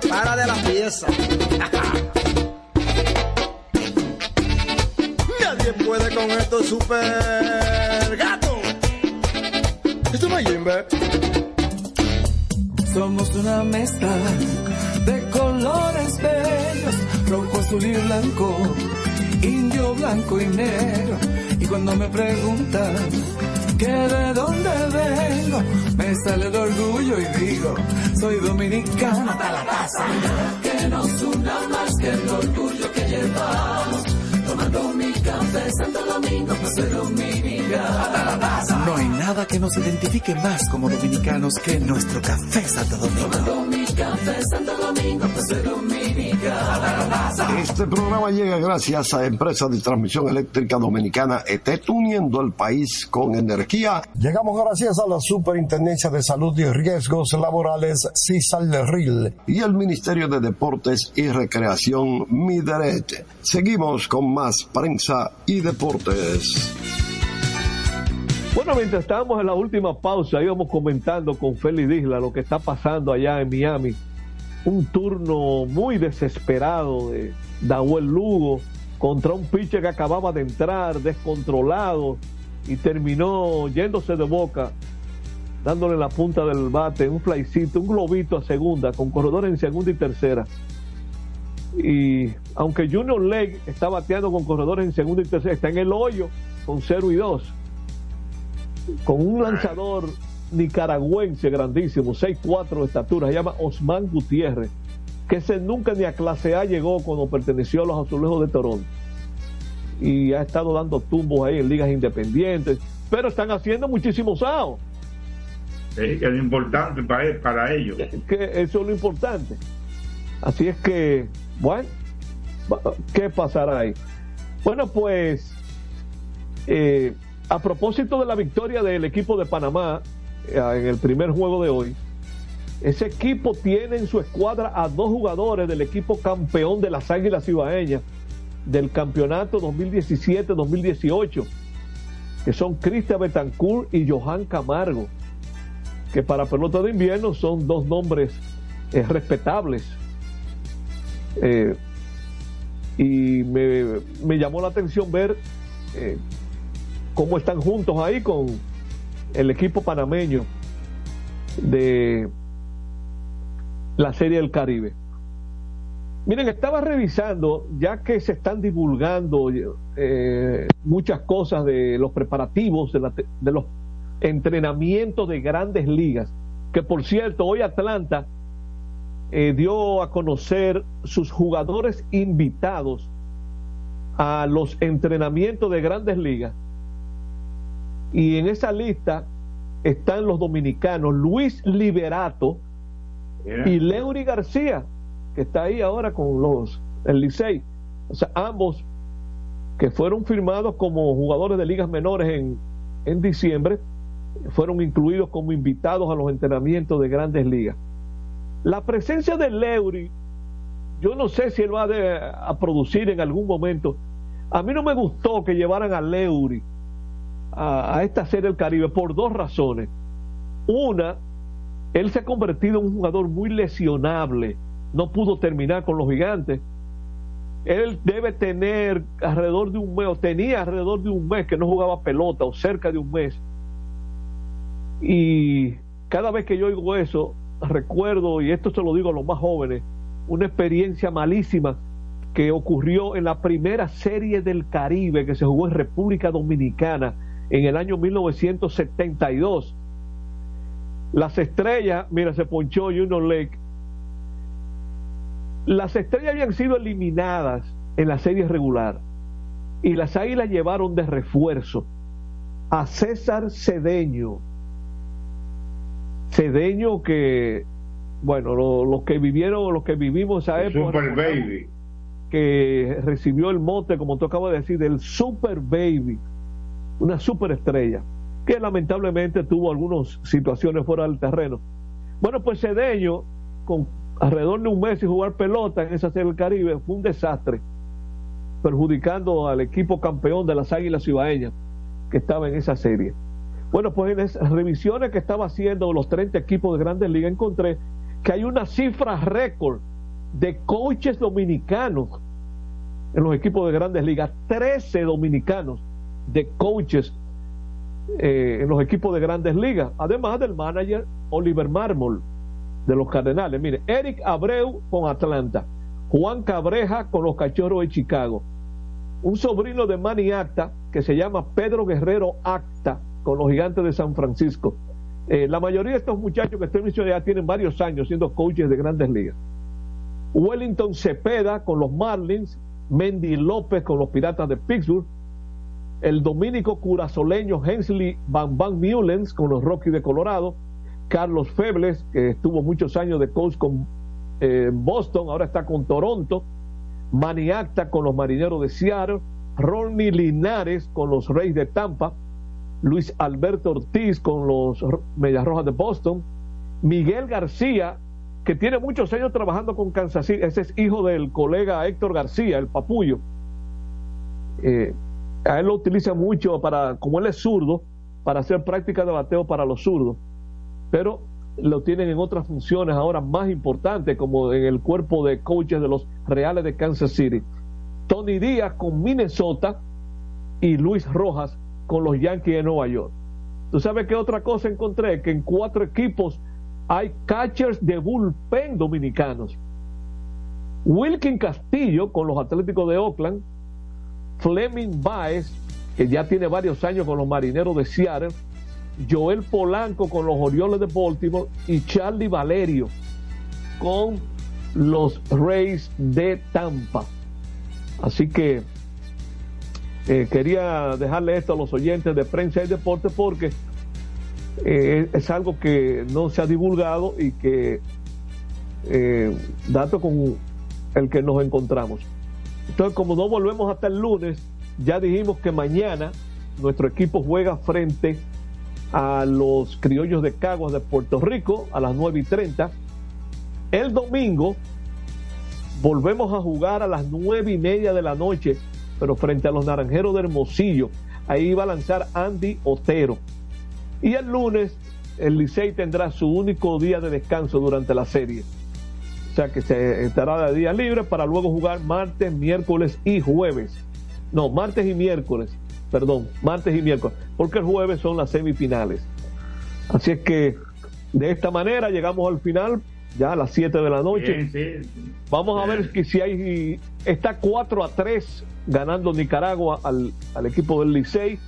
para de la pieza. Nadie puede con esto super gato. Esto es. Somos una mezcla de colores bellos, rojo, azul y blanco, indio, blanco y negro. Y cuando me preguntan que de dónde vengo, me sale el orgullo y digo, soy dominicano hasta la casa. Que nos una más que el orgullo que llevamos, tomando mi café Santo Domingo, soy dominicano. Nada que nos identifique más como dominicanos que nuestro café Santo Domingo. Tomando mi café Santo Domingo, pues soy dominicano. Este programa llega gracias a Empresa de Transmisión Eléctrica Dominicana ETET, uniendo el país con energía. Llegamos gracias a la Superintendencia de Salud y Riesgos Laborales, CISAL-RIL, y el Ministerio de Deportes y Recreación, MIDERET. Seguimos con más prensa y deportes. Bueno, mientras estábamos en la última pausa, íbamos comentando con Félix Isla lo que está pasando allá en Miami. Un turno muy desesperado de Dahuel Lugo contra un pitcher que acababa de entrar, descontrolado, y terminó yéndose de boca, dándole la punta del bate, un flycito, un globito a segunda, con corredores en segunda y tercera. Y aunque Junior Leg está bateando con corredores en segunda y tercera, está en el hoyo con 0 y 2 con un lanzador nicaragüense grandísimo, 6'4 de estatura, se llama Osman Gutiérrez, que ese nunca ni a clase A llegó cuando perteneció a los Azulejos de Toronto. Y ha estado dando tumbos ahí en ligas independientes, pero están haciendo muchísimos outs. Es es importante para, para ellos. Que eso es lo importante. Así es que, bueno, ¿qué pasará ahí? Bueno, pues Eh, a propósito de la victoria del equipo de Panamá eh, en el primer juego de hoy, ese equipo tiene en su escuadra a dos jugadores del equipo campeón de las Águilas Ibaeñas del campeonato 2017-2018, que son Cristian Betancourt y Johan Camargo, que para pelota de invierno son dos nombres eh, respetables. Eh, y me, llamó la atención ver cómo están juntos ahí con el equipo panameño de la Serie del Caribe. Miren, estaba revisando, ya que se están divulgando eh, muchas cosas de los preparativos, de, los entrenamientos de grandes ligas, que por cierto, hoy Atlanta eh, dio a conocer sus jugadores invitados a los entrenamientos de grandes ligas. Y en esa lista están los dominicanos Luis Liberato y Leury García que está ahí ahora con los el Licey. O sea, ambos que fueron firmados como jugadores de ligas menores en, en diciembre, fueron incluidos como invitados a los entrenamientos de grandes ligas. La presencia de Leury, yo no sé si él va a, a producir en algún momento. A mí no me gustó que llevaran a Leury a, esta serie del Caribe por dos razones. Una, él se ha convertido en un jugador muy lesionable no pudo terminar con los gigantes. Él debe tener alrededor de un mes, o tenía alrededor de un mes que no jugaba pelota, o cerca de un mes. Y cada vez que yo oigo eso, recuerdo, y esto se lo digo a los más jóvenes, una experiencia malísima que ocurrió en la primera serie del Caribe que se jugó en República Dominicana en el año 1972. Las estrellas, mira, se ponchó Juno Lake las estrellas habían sido eliminadas en la serie regular y las águilas llevaron de refuerzo a César Cedeño. Cedeño que, bueno, los que vivieron, los que vivimos esa época. Super Baby. Que recibió el mote, como tú acabas de decir, del Super Baby. Una super estrella. Que lamentablemente tuvo algunas situaciones fuera del terreno. Bueno, pues Cedeño, con alrededor de un mes sin jugar pelota en esa serie del Caribe fue un desastre, perjudicando al equipo campeón de las Águilas Ibaeñas que estaba en esa serie. Bueno, pues en las revisiones que estaba haciendo los 30 equipos de grandes ligas encontré que hay una cifra récord de coaches dominicanos en los equipos de grandes ligas, 13 dominicanos de coaches eh, en los equipos de grandes ligas, además del manager Oliver Marmol de los Cardenales. Mire, Eric Abreu con Atlanta, Juan Cabreja con los Cachorros de Chicago, un sobrino de Manny Acta que se llama Pedro Guerrero Acta con los Gigantes de San Francisco. Eh, la mayoría de estos muchachos que estoy mencionando ya tienen varios años siendo coaches de grandes ligas. Wellington Cepeda con los Marlins, Mendy López con los Piratas de Pittsburgh, el dominico curazoleño Hensley Van Van Mullens con los Rockies de Colorado, Carlos Febles, que estuvo muchos años de coach con eh, Boston, ahora está con Toronto, Maniacta con los Marineros de Seattle, Ronnie Linares con los Reyes de Tampa, Luis Alberto Ortiz con los Medias Rojas de Boston, Miguel García, que tiene muchos años trabajando con Kansas City, ese es hijo del colega Héctor García, el papullo. Eh, él lo utiliza mucho para, como él es zurdo, para hacer práctica de bateo para los zurdos pero lo tienen en otras funciones ahora más importantes, como en el cuerpo de coaches de los Reales de Kansas City. Tony Díaz con Minnesota y Luis Rojas con los Yankees de Nueva York. ¿Tú sabes qué otra cosa encontré? Que en cuatro equipos hay catchers de bullpen dominicanos. Wilkin Castillo con los Atléticos de Oakland, Fleming Baez, que ya tiene varios años con los Marineros de Seattle, Joel Polanco con los Orioles de Baltimore y Charlie Valerio con los Rays de Tampa. Así que eh, quería dejarle esto a los oyentes de prensa y deporte porque eh, es algo que no se ha divulgado y que eh, dato con el que nos encontramos. Entonces, como no volvemos hasta el lunes, ya dijimos que mañana nuestro equipo juega frente a los criollos de Caguas de Puerto Rico a las 9 y 30. El domingo volvemos a jugar a las 9 y media de la noche, pero frente a los naranjeros de Hermosillo. Ahí va a lanzar Andy Otero. Y el lunes el Licey tendrá su único día de descanso durante la serie. O sea que se estará de día libre para luego jugar martes, miércoles y jueves. No, martes y miércoles. Perdón, martes y miércoles. Porque el jueves son las semifinales. Así es que de esta manera llegamos al final, ya a las 7 de la noche. Vamos a ver que si hay. Está 4 a 3 ganando Nicaragua al, al equipo del Licey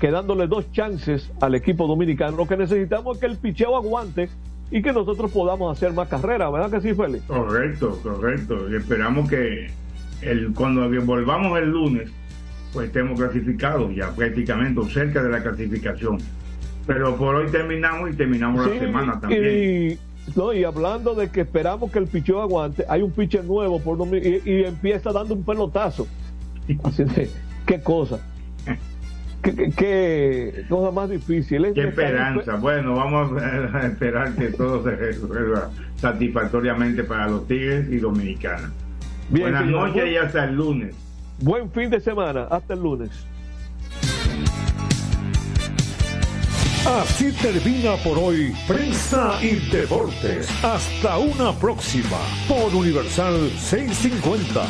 quedándole dos chances al equipo dominicano. Lo que necesitamos es que el picheo aguante y que nosotros podamos hacer más carreras, ¿verdad que sí, Félix? Correcto, correcto. Y esperamos que el, cuando volvamos el lunes, pues estemos clasificados ya prácticamente o cerca de la clasificación. Pero por hoy terminamos y terminamos la semana también. Y, no, y hablando de que esperamos que el picheo aguante, hay un pitcher nuevo por y, y empieza dando un pelotazo. Así de, qué cosa. ¿Qué, cosa más difícil? Qué esperanza. Bueno, vamos a esperar que todo se resuelva satisfactoriamente para los Tigres y Dominicanas. Buenas noches y hasta el lunes. Buen fin de semana. Hasta el lunes. Así termina por hoy Prensa y Deportes. Hasta una próxima por Universal 650.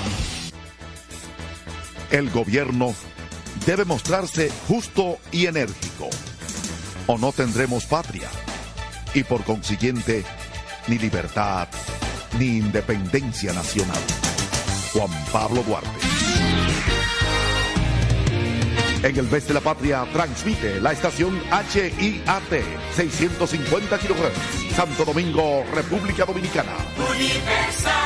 El gobierno debe mostrarse justo y enérgico, o no tendremos patria, y por consiguiente, ni libertad, ni independencia nacional. Juan Pablo Duarte. En el mes de la patria transmite la estación HIAT 650 kilogramos. Santo Domingo, República Dominicana. Universal.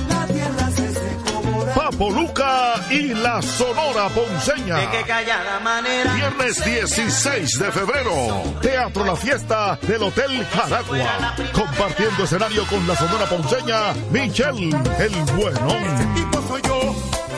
Papo Luca y la Sonora Ponceña. Viernes 16 de febrero. Teatro La Fiesta del Hotel Jaragua. Compartiendo escenario con la Sonora Ponceña, Michelle el Buenón.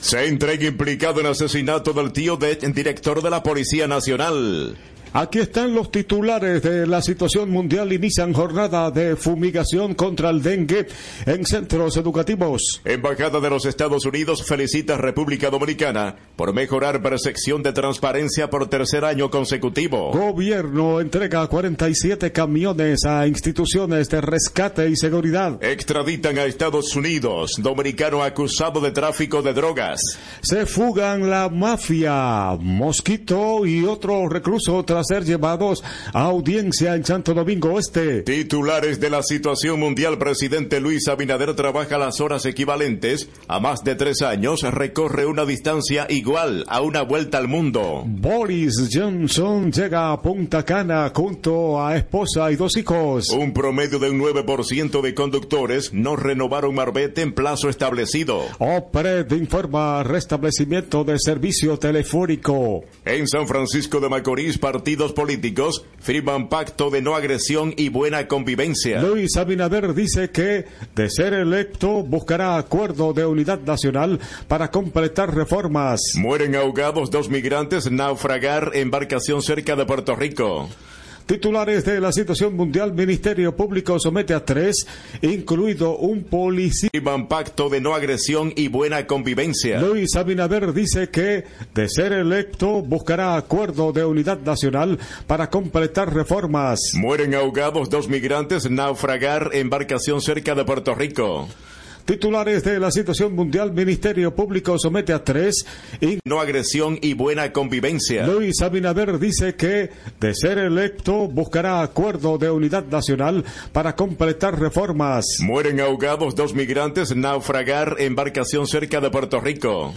Se entrega implicado en asesinato del tío del director de la Policía Nacional. Aquí están los titulares de la situación mundial. Inician jornada de fumigación contra el dengue en centros educativos. Embajada de los Estados Unidos felicita a República Dominicana por mejorar percepción de transparencia por tercer año consecutivo. Gobierno entrega 47 camiones a instituciones de rescate y seguridad. Extraditan a Estados Unidos, dominicano acusado de tráfico de drogas. Se fugan la mafia, Mosquito y otro recluso tras ser llevados a audiencia en Santo Domingo Este. Titulares de la situación mundial, presidente Luis Abinader trabaja las horas equivalentes a más de tres años, recorre una distancia igual a una vuelta al mundo. Boris Johnson llega a Punta Cana junto a esposa y dos hijos. Un promedio de un 9% de conductores no renovaron marbete en plazo establecido. OPRED informa restablecimiento de servicio telefónico. En San Francisco de Macorís, partidos políticos firman pacto de no agresión y buena convivencia. Luis Abinader dice que, de ser electo, buscará acuerdo de unidad nacional para completar reformas. Mueren ahogados dos migrantes naufragar embarcación cerca de Puerto Rico. Titulares de la situación mundial, Ministerio Público somete a tres, incluido un policía. Pacto de no agresión y buena convivencia. Luis Abinader dice que, de ser electo, buscará acuerdo de unidad nacional para completar reformas. Mueren ahogados dos migrantes naufragar embarcación cerca de Puerto Rico. Titulares de la situación mundial, Ministerio Público somete a tres. No agresión y buena convivencia. Luis Abinader dice que, de ser electo, buscará acuerdo de unidad nacional para completar reformas. Mueren ahogados dos migrantes naufragar embarcación cerca de Puerto Rico.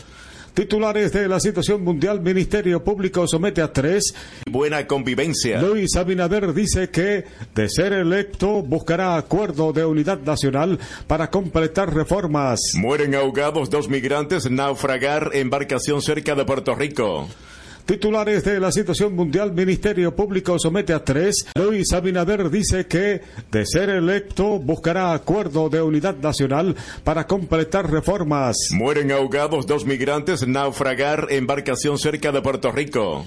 Titulares de la situación mundial, Ministerio Público somete a tres. Buena convivencia. Luis Abinader dice que, de ser electo, buscará acuerdo de unidad nacional para completar reformas. Mueren ahogados dos migrantes naufragar embarcación cerca de Puerto Rico. Titulares de la situación mundial, Ministerio Público somete a tres. Luis Abinader dice que, de ser electo, buscará acuerdo de unidad nacional para completar reformas. Mueren ahogados dos migrantes naufragar embarcación cerca de Puerto Rico.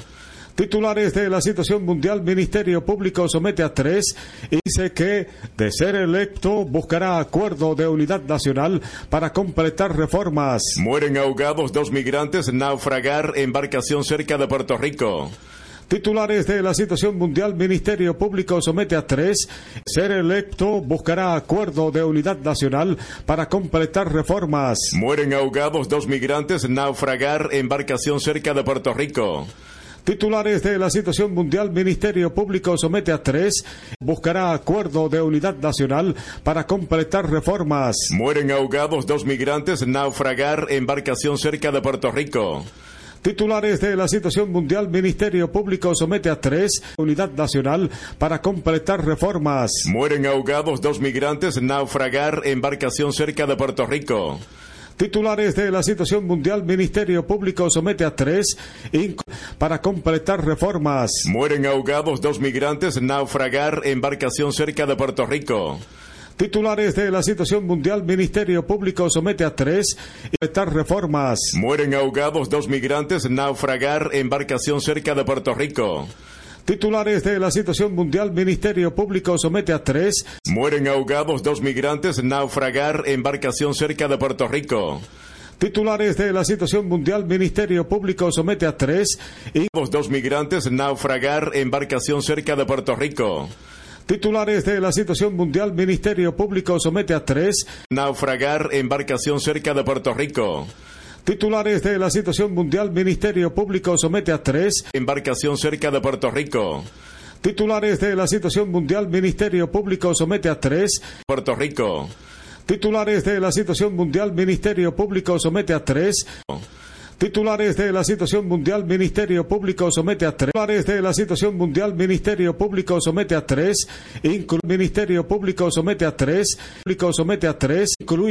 Titulares de la situación mundial, Ministerio Público somete a tres y dice que, de ser electo, buscará acuerdo de unidad nacional para completar reformas. Mueren ahogados dos migrantes naufragar embarcación cerca de Puerto Rico. Titulares de la situación mundial, Ministerio Público somete a tres. Ser electo buscará acuerdo de unidad nacional para completar reformas. Mueren ahogados dos migrantes naufragar embarcación cerca de Puerto Rico. Titulares de la situación mundial, Ministerio Público somete a tres. Buscará acuerdo de unidad nacional para completar reformas. Mueren ahogados dos migrantes naufragar embarcación cerca de Puerto Rico. Titulares de la situación mundial, Ministerio Público somete a tres. Unidad nacional para completar reformas. Mueren ahogados dos migrantes naufragar embarcación cerca de Puerto Rico. Titulares de la situación mundial, Ministerio Público somete a tres para completar reformas. Mueren ahogados dos migrantes naufragar embarcación cerca de Puerto Rico. Titulares de la situación mundial, Ministerio Público somete a tres completar reformas. Mueren ahogados dos migrantes naufragar embarcación cerca de Puerto Rico. Titulares de la situación mundial, Ministerio Público somete a tres. Mueren ahogados dos migrantes naufragar embarcación cerca de Puerto Rico. Titulares de la situación mundial, Ministerio Público somete a tres. Dos migrantes naufragar embarcación cerca de Puerto Rico. Titulares de la situación mundial, Ministerio Público somete a tres. Naufragar embarcación cerca de Puerto Rico. Titulares de la situación mundial, Ministerio Público somete a tres. Embarcación cerca de Puerto Rico. Titulares de la situación mundial, Ministerio Público somete a tres. Puerto Rico. Titulares de la situación mundial, Ministerio Público somete a tres. Titulares de la situación mundial, Ministerio Público somete a tres. Titulares de la situación mundial, Ministerio Público somete a tres. Ministerio Público somete a tres. Público somete a tres. Incluye